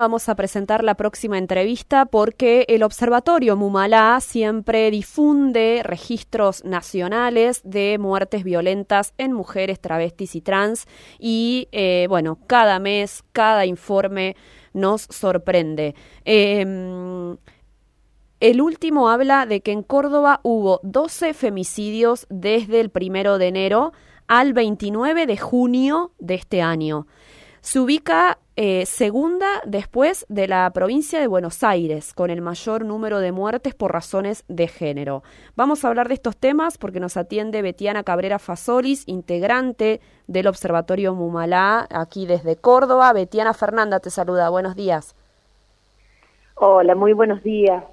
Vamos a presentar la próxima entrevista porque el Observatorio Mumalá siempre difunde registros nacionales de muertes violentas en mujeres, travestis y trans y eh, bueno, cada mes, cada informe nos sorprende. Em, el último habla de que en Córdoba hubo 12 femicidios desde el primero de enero al 29 de junio de este año. Se ubica eh, segunda después de la provincia de Buenos Aires, con el mayor número de muertes por razones de género. Vamos a hablar de estos temas porque nos atiende Betiana Cabrera Fasolis, integrante del Observatorio Mumalá, aquí desde Córdoba. Betiana Fernanda te saluda, buenos días. Hola, muy buenos días.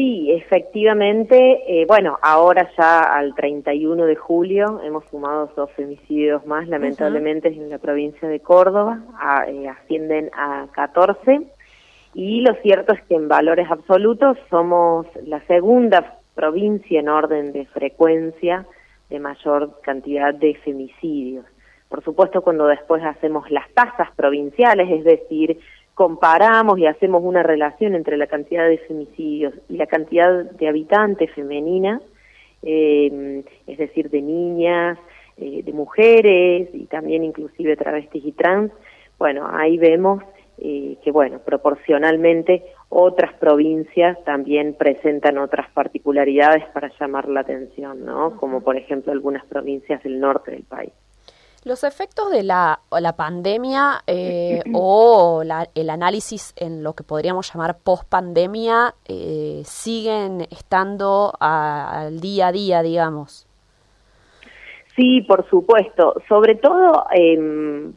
Sí, efectivamente, eh, bueno, ahora ya al 31 de julio hemos sumado dos femicidios más, lamentablemente en la provincia de Córdoba, eh, ascienden a 14 y lo cierto es que en valores absolutos somos la segunda provincia en orden de frecuencia de mayor cantidad de femicidios. Por supuesto, cuando después hacemos las tasas provinciales, es decir, comparamos y hacemos una relación entre la cantidad de femicidios y la cantidad de habitantes femeninas, eh, es decir, de niñas, eh, de mujeres y también inclusive travestis y trans, bueno, ahí vemos eh, que, bueno, proporcionalmente otras provincias también presentan otras particularidades para llamar la atención, ¿no? Como por ejemplo algunas provincias del norte del país. Los efectos de la, la pandemia eh, o el análisis en lo que podríamos llamar post-pandemia eh, siguen estando al día a día, digamos. Sí, por supuesto. Sobre todo,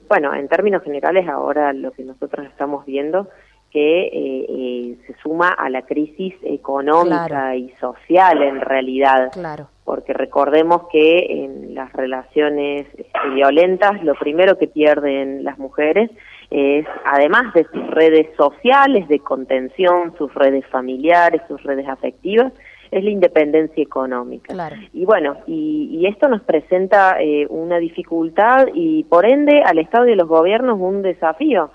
bueno, en términos generales ahora lo que nosotros estamos viendo que eh, se suma a la crisis económica y social en realidad. Claro porque recordemos que en las relaciones este, violentas lo primero que pierden las mujeres es, además de sus redes sociales, de contención, sus redes familiares, sus redes afectivas, es la independencia económica. Y bueno, y, esto nos presenta eh, una dificultad y por ende al Estado y a los gobiernos un desafío,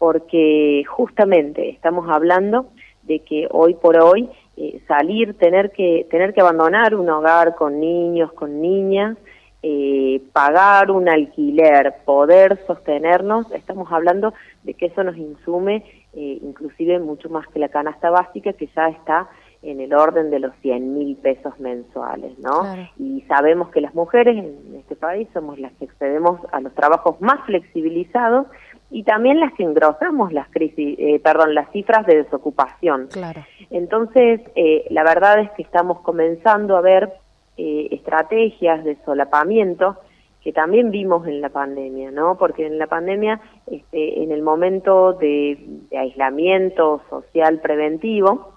porque justamente estamos hablando de que hoy por hoy eh, salir, tener que, tener que abandonar un hogar con niños, con niñas, eh, pagar un alquiler, poder sostenernos, estamos hablando de que eso nos insume eh, inclusive mucho más que la canasta básica que ya está en el orden de los 100 mil pesos mensuales, ¿no? Y sabemos que las mujeres en este país somos las que accedemos a los trabajos más flexibilizados y también las que engrosamos las crisis, eh, perdón, las cifras de desocupación. Claro. Entonces, eh, la verdad es que estamos comenzando a ver eh, estrategias de solapamiento que también vimos en la pandemia, ¿no? Porque en la pandemia, este, en el momento de, aislamiento social preventivo,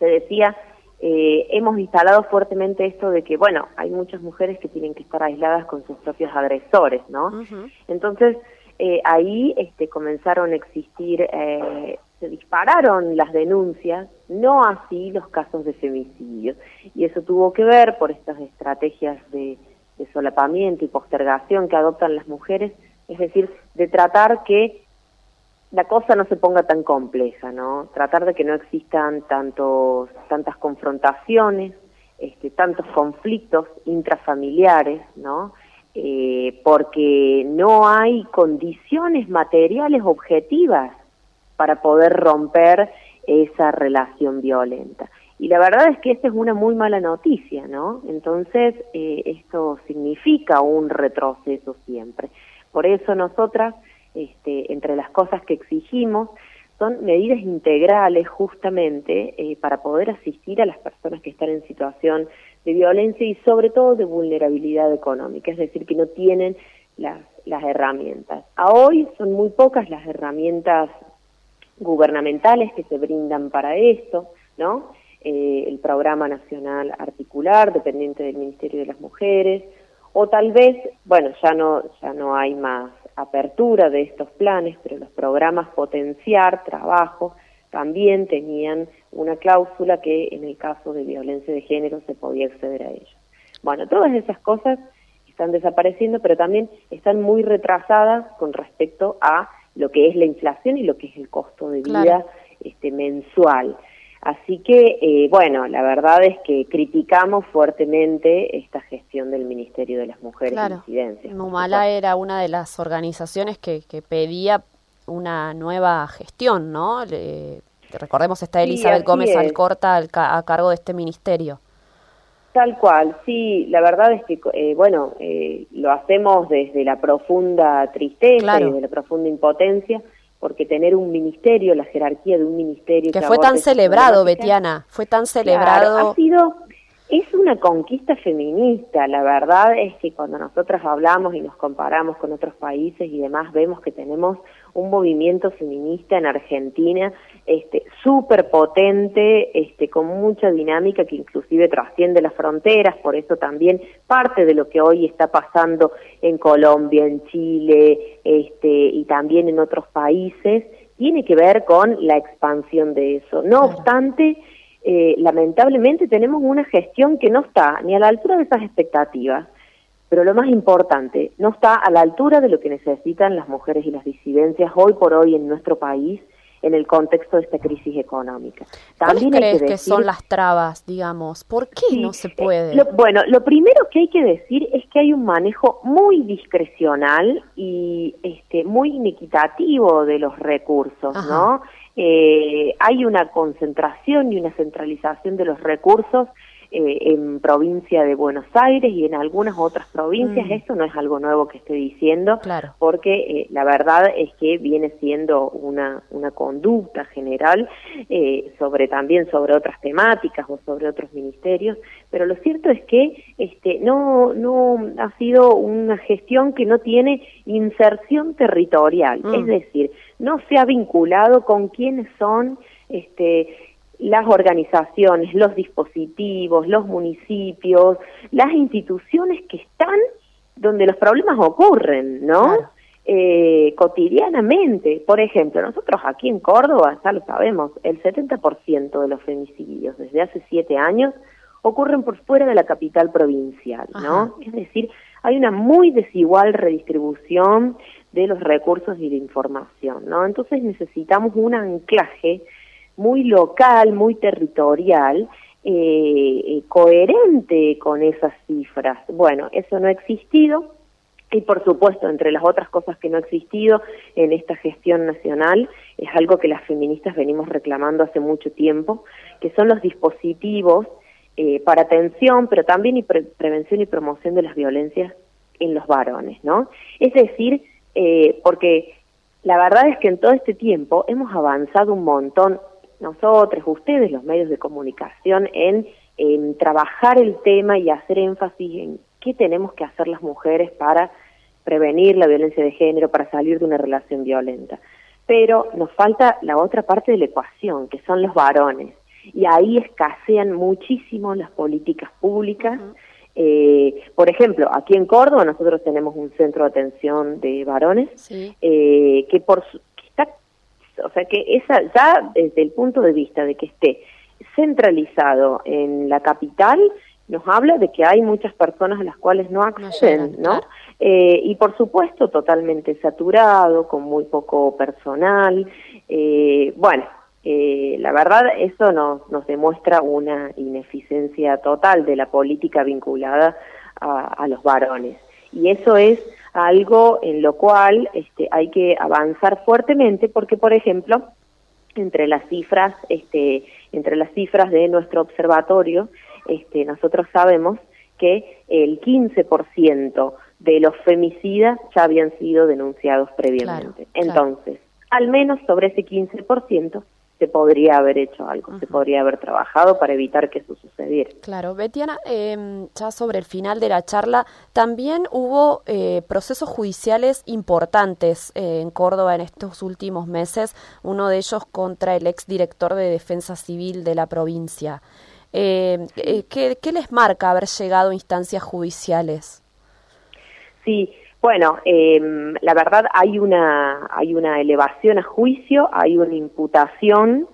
se decía, hemos instalado fuertemente esto de que, bueno, hay muchas mujeres que tienen que estar aisladas con sus propios agresores, ¿no? Entonces, eh, ahí este, comenzaron a existir, eh, se dispararon las denuncias, no así los casos de femicidios. Y eso tuvo que ver por estas estrategias de, solapamiento y postergación que adoptan las mujeres, es decir, de tratar que la cosa no se ponga tan compleja, ¿no? Tratar de que no existan tantos, tantas confrontaciones, este, tantos conflictos intrafamiliares, ¿no? Eh, porque no hay condiciones materiales objetivas para poder romper esa relación violenta. Y la verdad es que esta es una muy mala noticia, ¿no? Entonces, eh, esto significa un retroceso siempre. Por eso nosotras, este, entre las cosas que exigimos, son medidas integrales justamente eh, para poder asistir a las personas que están en situación de violencia y sobre todo de vulnerabilidad económica, es decir, que no tienen las, las herramientas. A hoy son muy pocas las herramientas gubernamentales que se brindan para esto, ¿no? Eh, el programa nacional articular dependiente del Ministerio de las Mujeres o tal vez, bueno, ya no ya no hay más apertura de estos planes, pero los programas potenciar trabajo también tenían una cláusula que en el caso de violencia de género se podía acceder a ello. Bueno, todas esas cosas están desapareciendo, pero también están muy retrasadas con respecto a lo que es la inflación y lo que es el costo de vida este, mensual. Así que, eh, bueno, la verdad es que criticamos fuertemente esta gestión del Ministerio de las Mujeres claro. y. Numala era una de las organizaciones que, que pedía una nueva gestión, ¿no? recordemos está Elizabeth Gómez Alcorta a cargo de este ministerio. Tal cual, sí, la verdad es que, eh, bueno, eh, lo hacemos desde la profunda tristeza y desde la profunda impotencia, porque tener un ministerio, la jerarquía de un ministerio... Que, fue tan celebrado, Betiana, fue tan celebrado... ha sido, es una conquista feminista, la verdad es que cuando nosotras hablamos y nos comparamos con otros países y demás, vemos que tenemos un movimiento feminista en Argentina este súper potente, este con mucha dinámica que inclusive trasciende las fronteras, por eso también parte de lo que hoy está pasando en Colombia, en Chile, este y también en otros países tiene que ver con la expansión de eso. No obstante, eh, lamentablemente tenemos una gestión que no está ni a la altura de esas expectativas pero lo más importante, no está a la altura de lo que necesitan las mujeres y las disidencias hoy por hoy en nuestro país en el contexto de esta crisis económica. También ¿Cuáles crees que, son las trabas, digamos? ¿Por qué no se puede? bueno, lo primero que hay que decir es que hay un manejo muy discrecional y este muy inequitativo de los recursos, ¿no? Eh, hay una concentración y una centralización de los recursos eh, en provincia de Buenos Aires y en algunas otras provincias. Mm. Esto no es algo nuevo que estoy diciendo, porque eh, la verdad es que viene siendo una, una conducta general eh, sobre también sobre otras temáticas o sobre otros ministerios, pero lo cierto es que este no no ha sido una gestión que no tiene inserción territorial, es mm. decir, no se ha vinculado con quiénes son este las organizaciones, los dispositivos, los municipios, las instituciones que están donde los problemas ocurren, ¿no? Eh, cotidianamente. Por ejemplo, nosotros aquí en Córdoba, ya lo sabemos, el 70% de los femicidios desde hace siete años ocurren por fuera de la capital provincial, ¿no? Es decir, hay una muy desigual redistribución de los recursos y de información, ¿no? Entonces necesitamos un anclaje muy local, muy territorial, eh, eh, coherente con esas cifras. Bueno, eso no ha existido y por supuesto, entre las otras cosas que no ha existido en esta gestión nacional, es algo que las feministas venimos reclamando hace mucho tiempo, que son los dispositivos eh, para atención, pero también y prevención y promoción de las violencias en los varones, ¿no? Es decir, porque la verdad es que en todo este tiempo hemos avanzado un montón nosotros, ustedes, los medios de comunicación, en, trabajar el tema y hacer énfasis en qué tenemos que hacer las mujeres para prevenir la violencia de género, para salir de una relación violenta. Pero nos falta la otra parte de la ecuación, que son los varones. Y ahí escasean muchísimo las políticas públicas. Eh, por ejemplo, aquí en Córdoba nosotros tenemos un centro de atención de varones eh, que por o sea que esa ya desde el punto de vista de que esté centralizado en la capital, nos habla de que hay muchas personas a las cuales no acceden, ¿no? Eh, y por supuesto totalmente saturado, con muy poco personal. Eh, bueno, eh, la verdad eso nos, nos demuestra una ineficiencia total de la política vinculada a los varones. Y eso es algo en lo cual este, hay que avanzar fuertemente porque, por ejemplo, entre las cifras, este, entre las cifras de nuestro observatorio, este, nosotros sabemos que el 15% de los femicidas ya habían sido denunciados previamente. Entonces, al menos sobre ese 15% se podría haber hecho algo, se podría haber trabajado para evitar que eso sucediera. Claro, Betiana, eh, ya sobre el final de la charla, también hubo eh, procesos judiciales importantes eh, en Córdoba en estos últimos meses, uno de ellos contra el exdirector de Defensa Civil de la provincia. Eh, ¿qué, ¿Qué les marca haber llegado a instancias judiciales? Sí, bueno, eh, la verdad hay una, hay una elevación a juicio, hay una imputación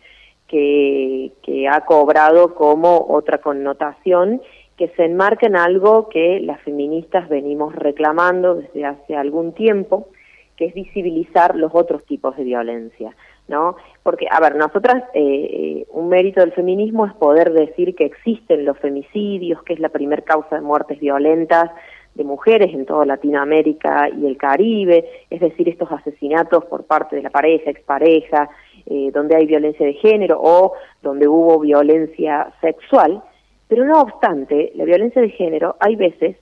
que, que ha cobrado como otra connotación que se enmarca en algo que las feministas venimos reclamando desde hace algún tiempo, que es visibilizar los otros tipos de violencia. ¿no? Porque, a ver, nosotras, eh, eh, un mérito del feminismo es poder decir que existen los femicidios, que es la primer causa de muertes violentas de mujeres en toda Latinoamérica y el Caribe, es decir, estos asesinatos por parte de la pareja, expareja, eh, donde hay violencia de género o donde hubo violencia sexual, pero no obstante, la violencia de género hay veces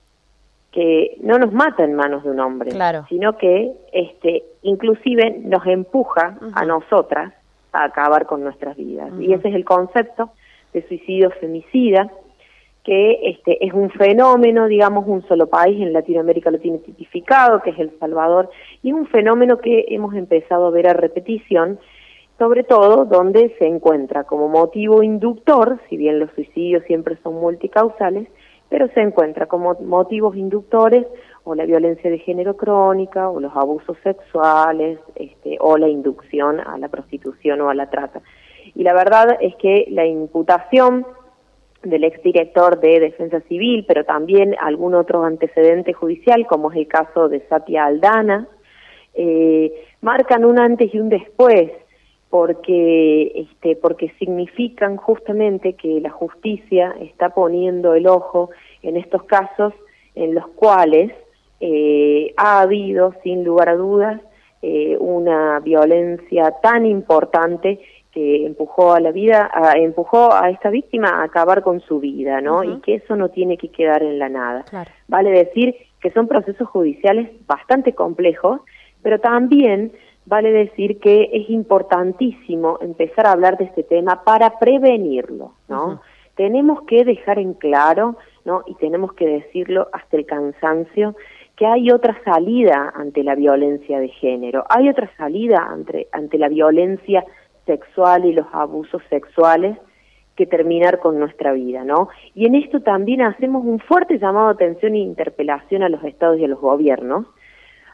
que no nos mata en manos de un hombre, sino que este inclusive nos empuja a nosotras a acabar con nuestras vidas. Y ese es el concepto de suicidio femicida, que este es un fenómeno, digamos, un solo país en Latinoamérica lo tiene tipificado, que es El Salvador, y un fenómeno que hemos empezado a ver a repetición, sobre todo donde se encuentra como motivo inductor, si bien los suicidios siempre son multicausales, pero se encuentra como motivos inductores o la violencia de género crónica o los abusos sexuales este, o la inducción a la prostitución o a la trata. Y la verdad es que la imputación del exdirector de Defensa Civil, pero también algún otro antecedente judicial, como es el caso de Satia Aldana, eh, marcan un antes y un después porque este porque significan justamente que la justicia está poniendo el ojo en estos casos en los cuales eh, ha habido sin lugar a dudas eh, una violencia tan importante que empujó a la vida, empujó a esta víctima a acabar con su vida, ¿no? Y que eso no tiene que quedar en la nada. Vale decir que son procesos judiciales bastante complejos, pero también vale decir que es importantísimo empezar a hablar de este tema para prevenirlo, ¿no? Tenemos que dejar en claro, ¿no? Y tenemos que decirlo hasta el cansancio, que hay otra salida ante la violencia de género, hay otra salida ante, ante la violencia sexual y los abusos sexuales que terminar con nuestra vida, ¿no? Y en esto también hacemos un fuerte llamado de atención e interpelación a los estados y a los gobiernos,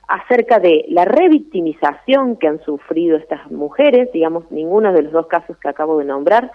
acerca de la revictimización que han sufrido estas mujeres, digamos, ninguno de los dos casos que acabo de nombrar,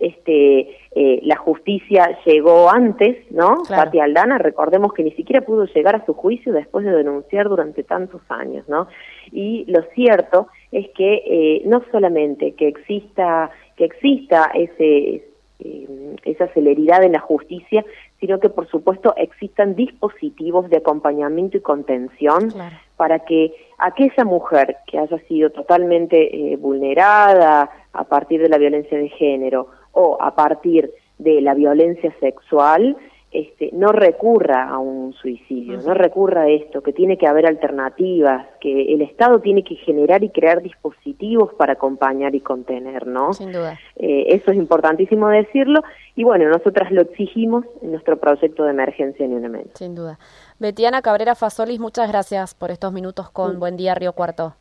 este, eh, la justicia llegó antes, ¿no? Claro. Aldana, recordemos que ni siquiera pudo llegar a su juicio después de denunciar durante tantos años, ¿no? Y lo cierto es que eh, no solamente que exista que exista ese eh, esa celeridad en la justicia, sino que por supuesto existan dispositivos de acompañamiento y contención para que aquella mujer que haya sido totalmente eh, vulnerada a partir de la violencia de género o a partir de la violencia sexual, este, no recurra a un suicidio, no recurra a esto, que tiene que haber alternativas, que el Estado tiene que generar y crear dispositivos para acompañar y contener, ¿no? Sin duda. Eh, eso es importantísimo decirlo y bueno, nosotras lo exigimos en nuestro proyecto de emergencia en un Sin duda. Betiana Cabrera Fasolis, muchas gracias por estos minutos con mm. Buen Día Río Cuarto.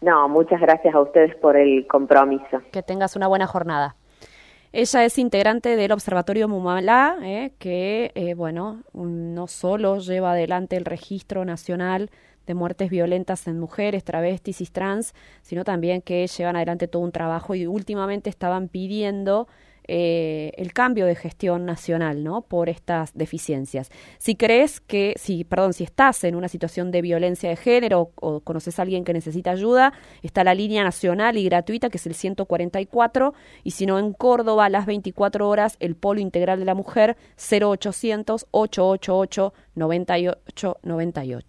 No, muchas gracias a ustedes por el compromiso. Que tengas una buena jornada. Ella es integrante del Observatorio Mumalá, eh, que, eh, bueno, no solo lleva adelante el registro nacional de muertes violentas en mujeres, travestis y trans, sino también que llevan adelante todo un trabajo y últimamente estaban pidiendo eh, el cambio de gestión nacional, ¿no? Por estas deficiencias. Si crees que, si, perdón, si estás en una situación de violencia de género o, conoces a alguien que necesita ayuda, está la línea nacional y gratuita que es el 144 y si no en Córdoba a las 24 horas el Polo Integral de la Mujer 0800 888 9898.